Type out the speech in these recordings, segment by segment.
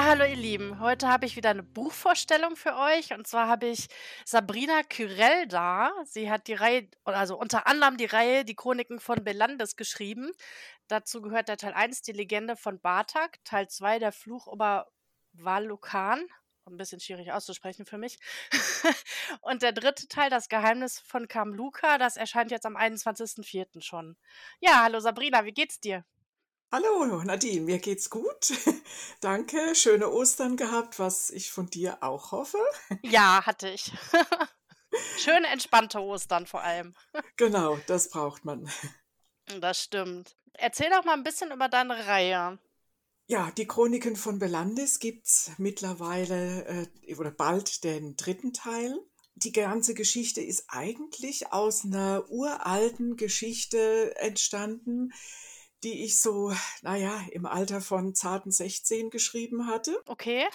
Ja, hallo ihr Lieben. Heute habe ich wieder eine Buchvorstellung für euch. Und zwar habe ich Sabrina Kyrell da. Sie hat die Reihe, also unter anderem die Reihe Die Chroniken von Belandes geschrieben. Dazu gehört der Teil 1, die Legende von Bartak, Teil 2, der Fluch über Valukan. Ein bisschen schwierig auszusprechen für mich. und der dritte Teil, das Geheimnis von Kamluka, das erscheint jetzt am 21.04. schon. Ja, hallo Sabrina, wie geht's dir? Hallo Nadine, mir geht's gut. Danke, schöne Ostern gehabt, was ich von dir auch hoffe. Ja, hatte ich. Schöne entspannte Ostern vor allem. Genau, das braucht man. Das stimmt. Erzähl doch mal ein bisschen über deine Reihe. Ja, die Chroniken von Belandis gibt's mittlerweile äh, oder bald den dritten Teil. Die ganze Geschichte ist eigentlich aus einer uralten Geschichte entstanden, die ich so, naja, im Alter von zarten 16 geschrieben hatte. Okay.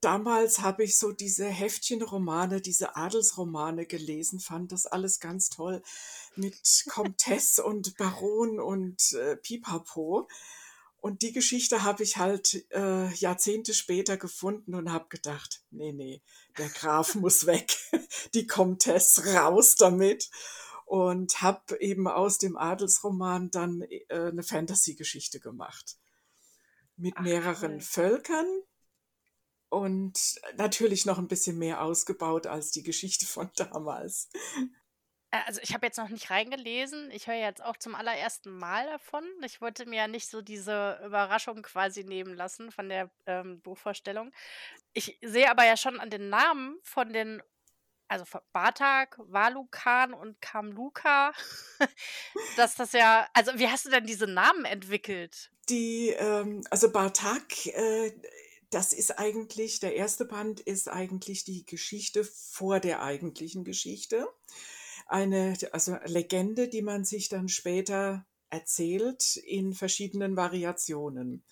Damals habe ich so diese Heftchenromane, diese Adelsromane gelesen, fand das alles ganz toll mit Comtesse und Baron und äh, Pipapo. Und die Geschichte habe ich halt äh, Jahrzehnte später gefunden und habe gedacht, nee, nee, der Graf muss weg, die Comtesse raus damit und habe eben aus dem Adelsroman dann äh, eine Fantasy-Geschichte gemacht mit Ach, mehreren cool. Völkern und natürlich noch ein bisschen mehr ausgebaut als die Geschichte von damals. Also ich habe jetzt noch nicht reingelesen. Ich höre jetzt auch zum allerersten Mal davon. Ich wollte mir ja nicht so diese Überraschung quasi nehmen lassen von der ähm, Buchvorstellung. Ich sehe aber ja schon an den Namen von den also Bartak, Walukan und Kamluka, dass das ja, also wie hast du denn diese Namen entwickelt? Die, ähm, also Bartak, äh, das ist eigentlich, der erste Band ist eigentlich die Geschichte vor der eigentlichen Geschichte. Eine, also Legende, die man sich dann später erzählt in verschiedenen Variationen.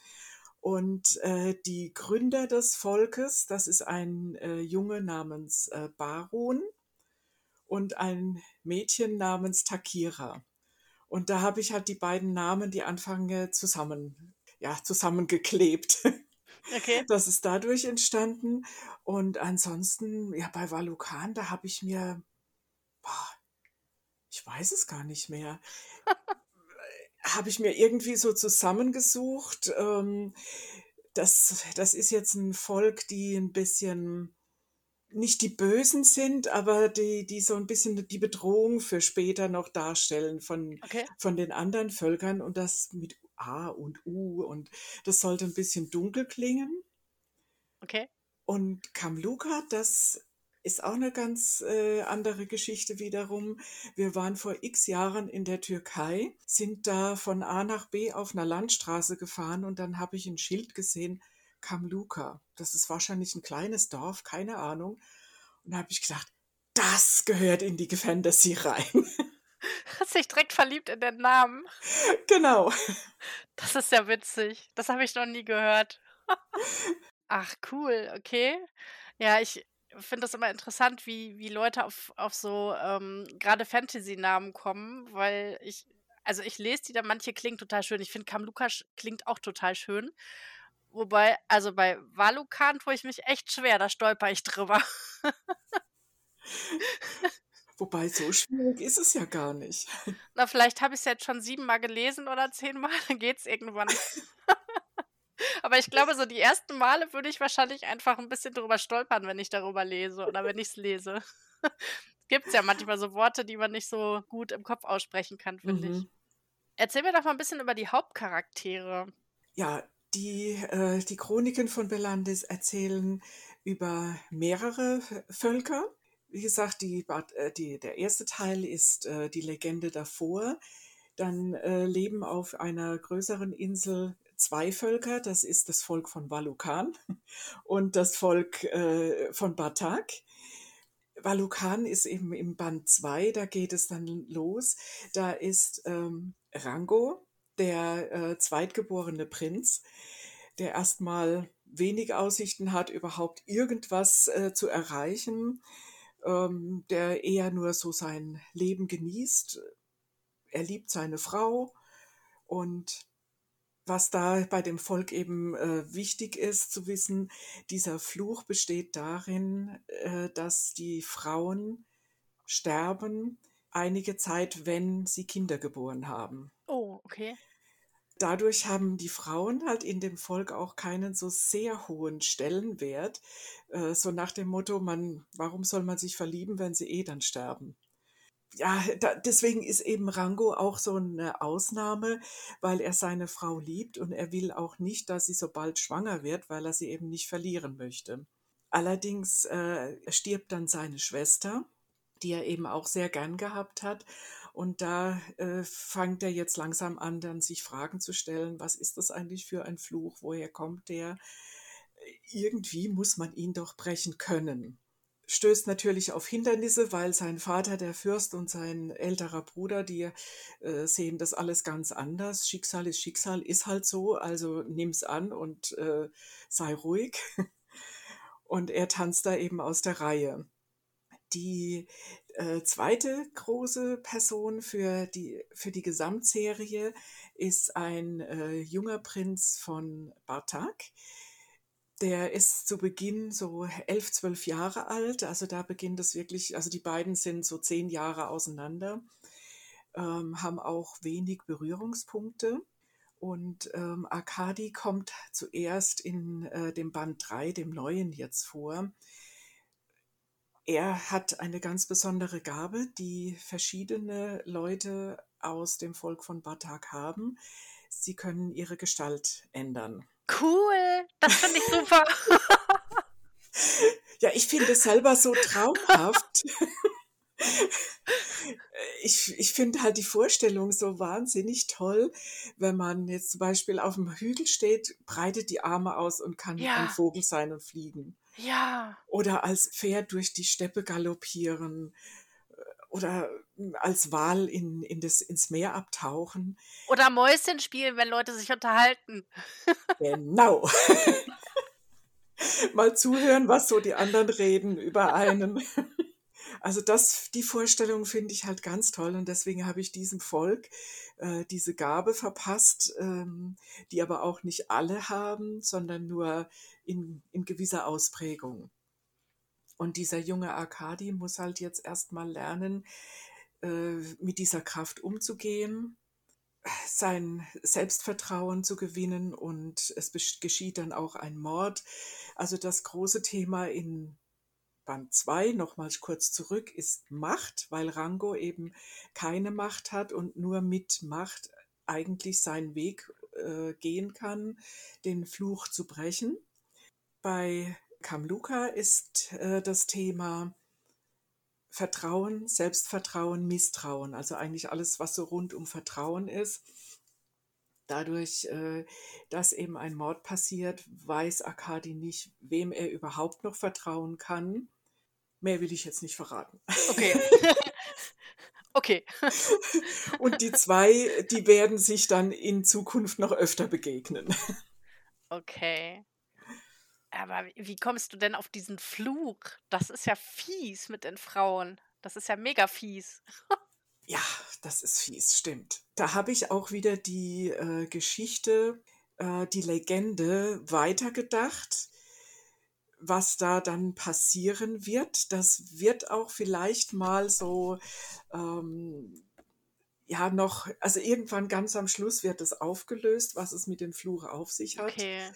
Und äh, die Gründer des Volkes, das ist ein äh, Junge namens äh, Baron und ein Mädchen namens Takira. Und da habe ich halt die beiden Namen, die Anfänge zusammen, ja, zusammengeklebt. Okay. Das ist dadurch entstanden. Und ansonsten, ja, bei Valukan, da habe ich mir, boah, ich weiß es gar nicht mehr habe ich mir irgendwie so zusammengesucht. Ähm, das, das ist jetzt ein Volk, die ein bisschen nicht die Bösen sind, aber die, die so ein bisschen die Bedrohung für später noch darstellen von, okay. von den anderen Völkern und das mit A und U und das sollte ein bisschen dunkel klingen. Okay. Und Kamluka, das ist auch eine ganz äh, andere Geschichte wiederum. Wir waren vor x Jahren in der Türkei, sind da von A nach B auf einer Landstraße gefahren und dann habe ich ein Schild gesehen, Kamluka. Das ist wahrscheinlich ein kleines Dorf, keine Ahnung. Und da habe ich gedacht, das gehört in die Fantasy rein. Hast dich direkt verliebt in den Namen. Genau. Das ist ja witzig. Das habe ich noch nie gehört. Ach, cool, okay. Ja, ich, finde das immer interessant, wie, wie Leute auf, auf so ähm, gerade Fantasy-Namen kommen, weil ich, also ich lese die dann, manche klingen total schön. Ich finde Kamlukas klingt auch total schön. Wobei, also bei Valukan tue ich mich echt schwer, da stolper ich drüber. Wobei, so schwierig ist es ja gar nicht. Na, vielleicht habe ich es jetzt schon siebenmal gelesen oder zehnmal, dann geht es irgendwann. Aber ich glaube, so die ersten Male würde ich wahrscheinlich einfach ein bisschen drüber stolpern, wenn ich darüber lese oder wenn ich es lese. Gibt es ja manchmal so Worte, die man nicht so gut im Kopf aussprechen kann, finde mhm. ich. Erzähl mir doch mal ein bisschen über die Hauptcharaktere. Ja, die, äh, die Chroniken von Belandis erzählen über mehrere Völker. Wie gesagt, die, äh, die, der erste Teil ist äh, die Legende davor. Dann äh, leben auf einer größeren Insel zwei Völker, das ist das Volk von Valukan und das Volk äh, von Batak. Valukan ist eben im Band 2, da geht es dann los. Da ist ähm, Rango, der äh, zweitgeborene Prinz, der erstmal wenig Aussichten hat, überhaupt irgendwas äh, zu erreichen, ähm, der eher nur so sein Leben genießt. Er liebt seine Frau und was da bei dem Volk eben äh, wichtig ist zu wissen, dieser Fluch besteht darin, äh, dass die Frauen sterben einige Zeit, wenn sie Kinder geboren haben. Oh, okay. Dadurch haben die Frauen halt in dem Volk auch keinen so sehr hohen Stellenwert, äh, so nach dem Motto, man, warum soll man sich verlieben, wenn sie eh dann sterben? Ja, da, deswegen ist eben Rango auch so eine Ausnahme, weil er seine Frau liebt und er will auch nicht, dass sie so bald schwanger wird, weil er sie eben nicht verlieren möchte. Allerdings äh, stirbt dann seine Schwester, die er eben auch sehr gern gehabt hat. Und da äh, fängt er jetzt langsam an, dann sich Fragen zu stellen, was ist das eigentlich für ein Fluch, woher kommt der? Irgendwie muss man ihn doch brechen können stößt natürlich auf Hindernisse, weil sein Vater, der Fürst und sein älterer Bruder, die äh, sehen das alles ganz anders. Schicksal ist Schicksal, ist halt so, also nimm's an und äh, sei ruhig. Und er tanzt da eben aus der Reihe. Die äh, zweite große Person für die, für die Gesamtserie ist ein äh, junger Prinz von Bartak der ist zu Beginn so elf, zwölf Jahre alt. Also da beginnt es wirklich, also die beiden sind so zehn Jahre auseinander, ähm, haben auch wenig Berührungspunkte. Und ähm, Arkadi kommt zuerst in äh, dem Band 3, dem neuen jetzt vor. Er hat eine ganz besondere Gabe, die verschiedene Leute aus dem Volk von Batak haben. Sie können ihre Gestalt ändern. Cool, das finde ich super. ja, ich finde es selber so traumhaft. ich, ich finde halt die Vorstellung so wahnsinnig toll, wenn man jetzt zum Beispiel auf dem Hügel steht, breitet die Arme aus und kann ja. ein Vogel sein und fliegen. Ja. Oder als Pferd durch die Steppe galoppieren oder hm, als Wal in, in das, ins Meer abtauchen. Oder Mäuschen spielen, wenn Leute sich unterhalten. Genau. Mal zuhören, was so die anderen reden über einen. Also das, die Vorstellung finde ich halt ganz toll und deswegen habe ich diesem Volk äh, diese Gabe verpasst, ähm, die aber auch nicht alle haben, sondern nur in, in gewisser Ausprägung. Und dieser junge Arkadi muss halt jetzt erstmal lernen, mit dieser Kraft umzugehen, sein Selbstvertrauen zu gewinnen und es geschieht dann auch ein Mord. Also das große Thema in Band 2, nochmals kurz zurück, ist Macht, weil Rango eben keine Macht hat und nur mit Macht eigentlich seinen Weg äh, gehen kann, den Fluch zu brechen. Bei Kamluka ist äh, das Thema Vertrauen, Selbstvertrauen, Misstrauen, also eigentlich alles, was so rund um Vertrauen ist. Dadurch, äh, dass eben ein Mord passiert, weiß Akadi nicht, wem er überhaupt noch vertrauen kann. Mehr will ich jetzt nicht verraten. Okay. okay. Und die zwei, die werden sich dann in Zukunft noch öfter begegnen. Okay. Aber wie kommst du denn auf diesen Fluch? Das ist ja fies mit den Frauen. Das ist ja mega fies. ja, das ist fies, stimmt. Da habe ich auch wieder die äh, Geschichte, äh, die Legende weitergedacht, was da dann passieren wird. Das wird auch vielleicht mal so ähm, ja noch, also irgendwann ganz am Schluss wird es aufgelöst, was es mit dem Fluch auf sich hat. Okay.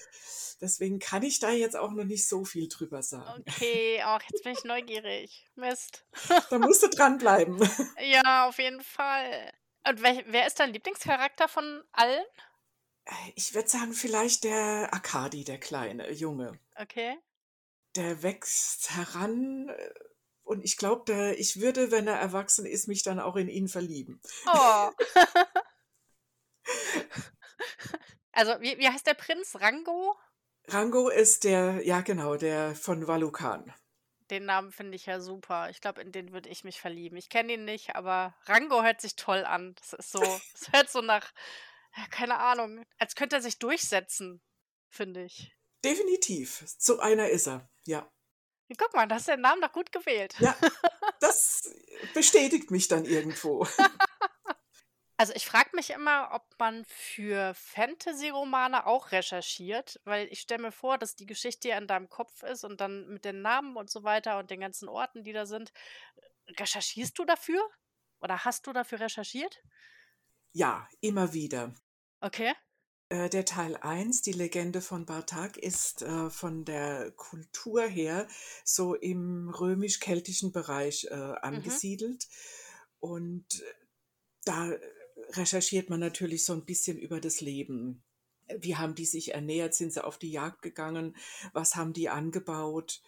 Deswegen kann ich da jetzt auch noch nicht so viel drüber sagen. Okay, auch jetzt bin ich neugierig. Mist. da musst du dranbleiben. Ja, auf jeden Fall. Und wer, wer ist dein Lieblingscharakter von allen? Ich würde sagen, vielleicht der Akadi, der kleine Junge. Okay. Der wächst heran äh, und ich glaube, ich würde, wenn er erwachsen ist, mich dann auch in ihn verlieben. Oh. also, wie, wie heißt der Prinz? Rango? Rango ist der, ja genau, der von Valukan. Den Namen finde ich ja super. Ich glaube, in den würde ich mich verlieben. Ich kenne ihn nicht, aber Rango hört sich toll an. Das ist so, es hört so nach, ja, keine Ahnung, als könnte er sich durchsetzen, finde ich. Definitiv. So einer ist er, ja. Guck mal, da hast du den Namen doch gut gewählt. Ja, das bestätigt mich dann irgendwo. Also, ich frage mich immer, ob man für Fantasy-Romane auch recherchiert, weil ich stelle mir vor, dass die Geschichte ja in deinem Kopf ist und dann mit den Namen und so weiter und den ganzen Orten, die da sind. Recherchierst du dafür? Oder hast du dafür recherchiert? Ja, immer wieder. Okay. Äh, der Teil 1, die Legende von Bartak, ist äh, von der Kultur her so im römisch-keltischen Bereich äh, Mhm. angesiedelt. Und äh, da recherchiert man natürlich so ein bisschen über das Leben. Wie haben die sich ernährt? Sind sie auf die Jagd gegangen? Was haben die angebaut?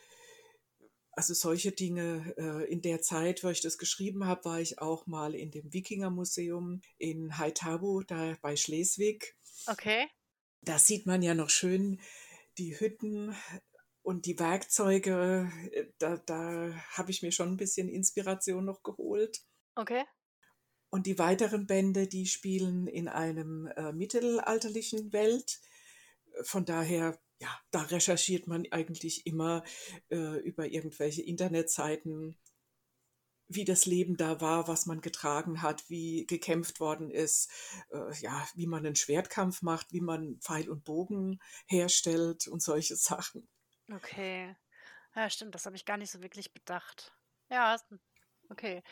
Also solche Dinge. Äh, in der Zeit, wo ich das geschrieben habe, war ich auch mal in dem Wikingermuseum in Haithabu, da bei Schleswig. Okay. Da sieht man ja noch schön die Hütten und die Werkzeuge. Äh, Da, da habe ich mir schon ein bisschen Inspiration noch geholt. Okay. Und die weiteren Bände, die spielen in einem äh, mittelalterlichen Welt. Von daher, ja, da recherchiert man eigentlich immer äh, über irgendwelche Internetseiten, wie das Leben da war, was man getragen hat, wie gekämpft worden ist, äh, ja, wie man einen Schwertkampf macht, wie man Pfeil und Bogen herstellt und solche Sachen. Okay. Ja, stimmt, das habe ich gar nicht so wirklich bedacht. Ja, ist- okay.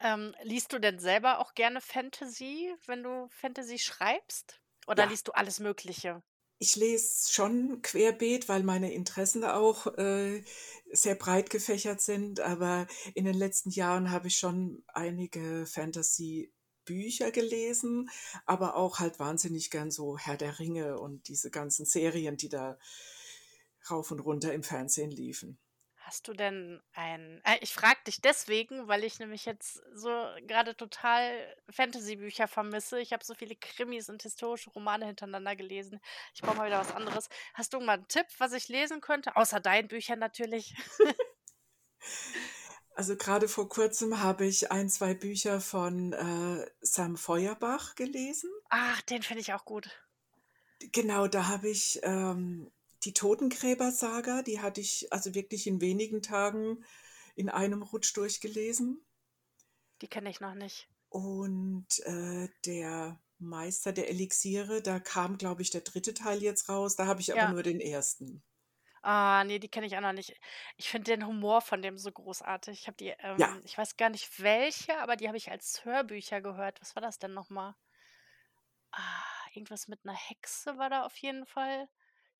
Ähm, liest du denn selber auch gerne Fantasy, wenn du Fantasy schreibst? Oder Ja, liest du alles Mögliche? Ich lese schon querbeet, weil meine Interessen auch äh, sehr breit gefächert sind, aber in den letzten Jahren habe ich schon einige Fantasy-Bücher gelesen, aber auch halt wahnsinnig gern so Herr der Ringe und diese ganzen Serien, die da rauf und runter im Fernsehen liefen. Hast du denn ein äh, ich frage dich deswegen, weil ich nämlich jetzt so gerade total Fantasy-Bücher vermisse. Ich habe so viele Krimis und historische Romane hintereinander gelesen. Ich brauche mal wieder was anderes. Hast du mal einen Tipp, was ich lesen könnte? Außer deinen Büchern natürlich. Also gerade vor kurzem habe ich ein, zwei Bücher von äh, Sam Feuerbach gelesen. Ach, den finde ich auch gut. Genau, da habe ich ähm, die Totengräber-Saga, die hatte ich also wirklich in wenigen Tagen in einem Rutsch durchgelesen. Die kenne ich noch nicht. Und äh, der Meister der Elixiere, da kam, glaube ich, der dritte Teil jetzt raus. Da habe ich aber Ja. nur den ersten. Ah, ne, die kenne ich auch noch nicht. Ich finde den Humor von dem so großartig. Ich habe die, Ja, ähm ich weiß gar nicht welche, aber die habe ich als Hörbücher gehört. Was war das denn noch mal? Ah, irgendwas mit 'ner Hexe war da auf jeden Fall.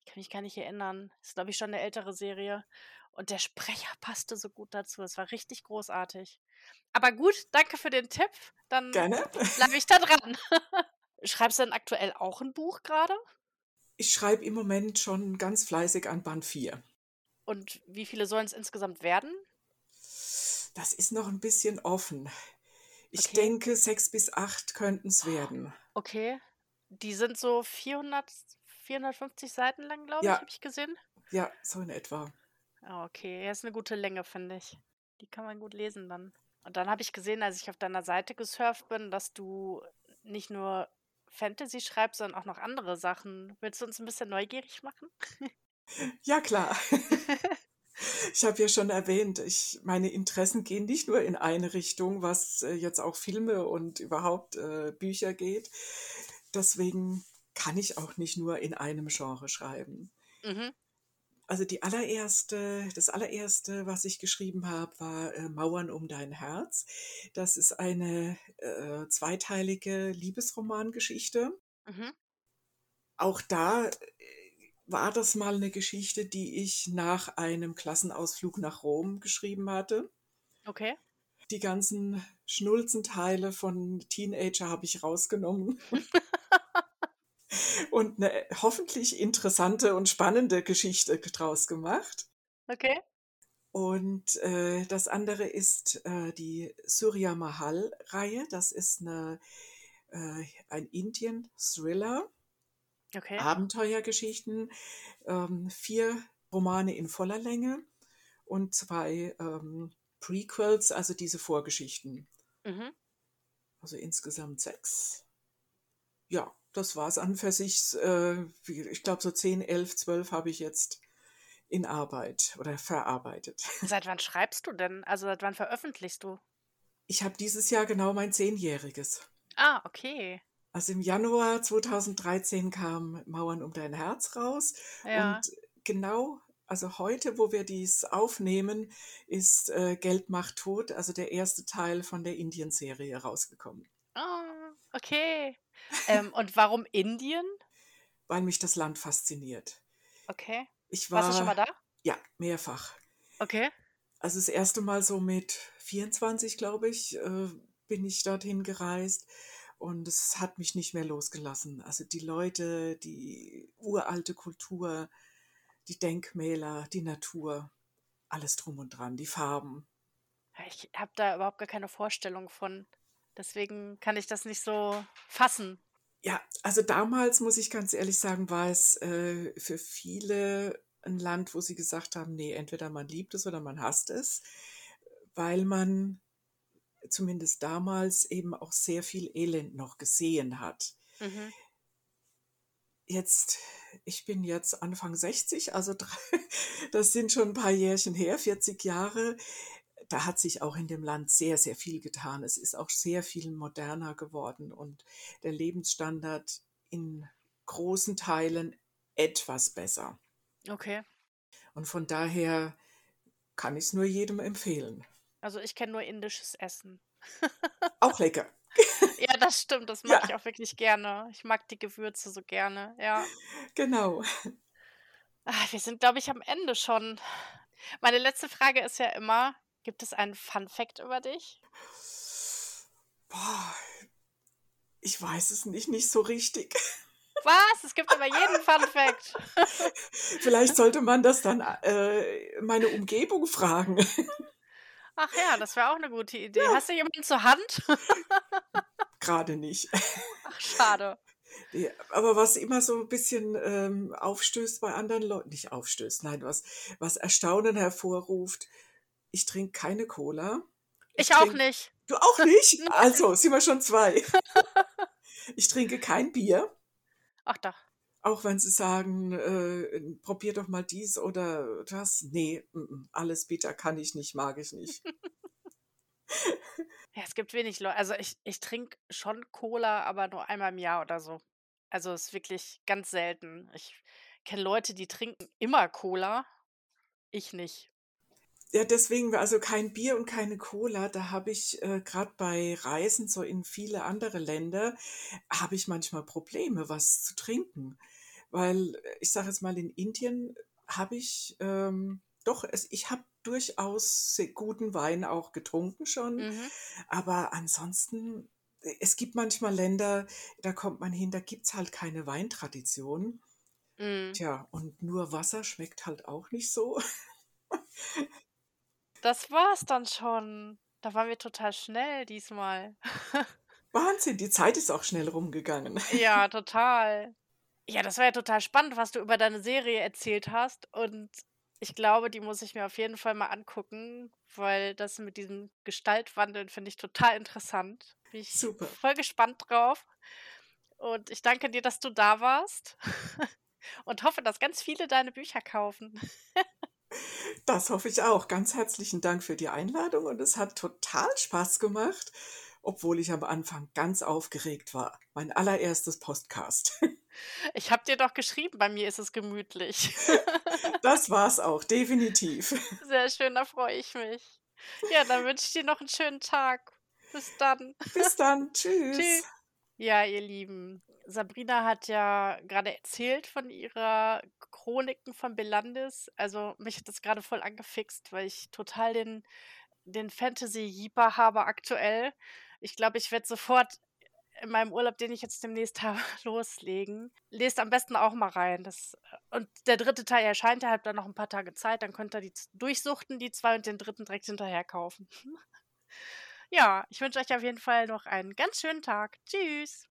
Ich kann mich gar nicht erinnern. Ist, glaube ich, schon 'ne ältere Serie. Und der Sprecher passte so gut dazu. Es war richtig großartig. Aber gut, danke für den Tipp. Dann bleibe ich da dran. Schreibst du denn aktuell auch 'n Buch grade? Ich schreibe im Moment schon ganz fleißig an Band 4. Und wie viele sollen's insgesamt werden? Das ist noch ein bisschen offen. Ich Okay. denke, 6 bis 8 könnten es werden. Okay. Die sind so 400 450 Seiten lang, glaube ich, Ja, habe ich gesehen. ja, so in etwa. Ah, okay. Ja, ist 'ne gute Länge, finde ich. Die kann man gut lesen dann. Und dann habe ich gesehen, als ich auf deiner Seite gesurft bin, dass du nicht nur Fantasy schreibst, sondern auch noch andere Sachen. Willst du uns 'n bisschen neugierig machen? Ja, klar. Ich habe ja schon erwähnt, ich meine Interessen gehen nicht nur in eine Richtung, was, äh, jetzt auch Filme und überhaupt, äh, Bücher geht. Deswegen kann ich auch nicht nur in einem Genre schreiben. Mhm. Also die allererste das allererste, was ich geschrieben habe, war, äh, „Mauern um dein Herz“. Das ist eine, äh, zweiteilige Liebesromangeschichte. Mhm. Auch da, äh, war das mal 'ne Geschichte, die ich nach einem Klassenausflug nach Rom geschrieben hatte. Okay. Die ganzen Schnulzenteile von Teenager habe ich rausgenommen und 'ne hoffentlich interessante und spannende Geschichte draus gemacht. Okay. Und, äh, das andere ist, äh, die Surya Mahal-Reihe. Das ist 'ne äh, ein Indien-Thriller. Okay. Abenteuergeschichten, ähm, 4 Romane in voller Länge und 2, ähm, Prequels, also diese Vorgeschichten. Mhm. Also insgesamt 6. Ja, das war's an und für sich. Äh, ich glaube, so 10, 11, 12 habe ich jetzt in Arbeit oder verarbeitet. Seit wann schreibst du denn? Also, seit wann veröffentlichst du? Ich habe dieses Jahr genau mein Zehnjähriges. Ah, okay. Also im Januar 2013 kam Mauern um dein Herz raus. Ja. Und genau, also heute, wo wir dies aufnehmen, ist äh, Geld macht tot, also der erste Teil von der Indien-Serie rausgekommen. Ah, okay. Ähm, und warum Indien? Weil mich das Land fasziniert. Okay. Ich Warst du schon mal war, da? ja, mehrfach. Okay. Also das erste Mal so mit 24, glaube ich, äh, bin ich dorthin gereist und es hat mich nicht mehr losgelassen. Also die Leute, die uralte Kultur, die Denkmäler, die Natur, alles drum und dran, die Farben. Ich habe da überhaupt gar keine Vorstellung von. Deswegen kann ich das nicht so fassen. Ja, also damals, muss ich ganz ehrlich sagen, war es äh, für viele ein Land, wo sie gesagt haben, nee, entweder man liebt es oder man hasst es, weil man zumindest damals eben auch sehr viel Elend noch gesehen hat. Mhm. Jetzt, ich bin jetzt Anfang 60, also drei, das sind schon ein paar Jährchen her, 40 Jahre. Da hat sich auch in dem Land sehr, sehr viel getan. Es ist auch sehr viel moderner geworden und der Lebensstandard in großen Teilen etwas besser. Okay. Und von daher kann ich es nur jedem empfehlen. Also ich kenne nur indisches Essen. Auch lecker. Ja, das stimmt. Das mag Ja, ich auch wirklich gerne. Ich mag die Gewürze so gerne. Ja. genau. Ah, wir sind, glaube ich, am Ende schon. Meine letzte Frage ist ja immer, gibt es einen Fun Fact über dich? Boah, ich weiß es nicht, nicht so richtig. Was? Es gibt über jeden Fun Fact. Vielleicht sollte man das dann äh, meine Umgebung fragen. Ach ja, das wäre auch eine gute Idee. Hast du jemanden zur Hand? Gerade nicht. Ach, schade. Nee, aber was immer so ein bisschen ähm, aufstößt bei anderen Leuten, nicht aufstößt, nein, was, was Erstaunen hervorruft, ich trinke keine Cola. Ich Ich auch nicht. du auch nicht? Also, sind wir schon zwei. Ich trinke kein Bier, Ach doch. auch wenn sie sagen, äh, probier doch mal dies oder das. Nee, alles bitter kann ich nicht, mag ich nicht. Ja, es gibt wenig Leute. Also ich, ich trinke schon Cola, aber nur einmal im Jahr oder so. Also es ist wirklich ganz selten. Ich kenne Leute, die trinken immer Cola. Ich nicht. Ja, deswegen, also kein Bier und keine Cola, da habe ich äh, gerade bei Reisen so in viele andere Länder, habe ich manchmal Probleme, was zu trinken. Weil äh, ich sage jetzt mal, in Indien habe ich ähm, doch, es, ich habe durchaus guten Wein auch getrunken schon, Mhm. aber ansonsten, äh, es gibt manchmal Länder, da kommt man hin, da gibt es halt keine Weintradition. Mm. Tja, und nur Wasser schmeckt halt auch nicht so. Das war's dann schon. Da waren wir total schnell diesmal. Wahnsinn, die Zeit ist auch schnell rumgegangen. Ja, total. Ja, das war ja total spannend, was du über deine Serie erzählt hast. Und ich glaube, die muss ich mir auf jeden Fall mal angucken, weil das mit diesem Gestaltwandeln finde ich total interessant. Bin ich Super. voll gespannt drauf. Und ich danke dir, dass du da warst. Und hoffe, dass ganz viele deine Bücher kaufen. Das hoffe ich auch. Ganz herzlichen Dank für die Einladung und es hat total Spaß gemacht, obwohl ich am Anfang ganz aufgeregt war. Mein allererstes Podcast. Ich habe dir doch geschrieben, bei mir ist es gemütlich. Das war's auch, definitiv. Sehr schön, da freue ich mich. Ja, dann wünsche ich dir noch einen schönen Tag. Bis dann. Bis dann. Tschüss. Tschüss. Ja, ihr Lieben, Sabrina hat ja gerade erzählt von ihrer Chroniken von Belandis. Also mich hat das gerade voll angefixt, weil ich total den, den Fantasy-Jeeper habe aktuell. Ich glaube, ich werde sofort in meinem Urlaub, den ich jetzt demnächst habe, loslegen. Lest am besten auch mal rein. Das, und der dritte Teil erscheint, ihr habt dann noch ein paar Tage Zeit, dann könnt ihr die durchsuchten, die zwei und den dritten direkt hinterher kaufen. Ja, ich wünsche euch auf jeden Fall noch einen ganz schönen Tag. Tschüss.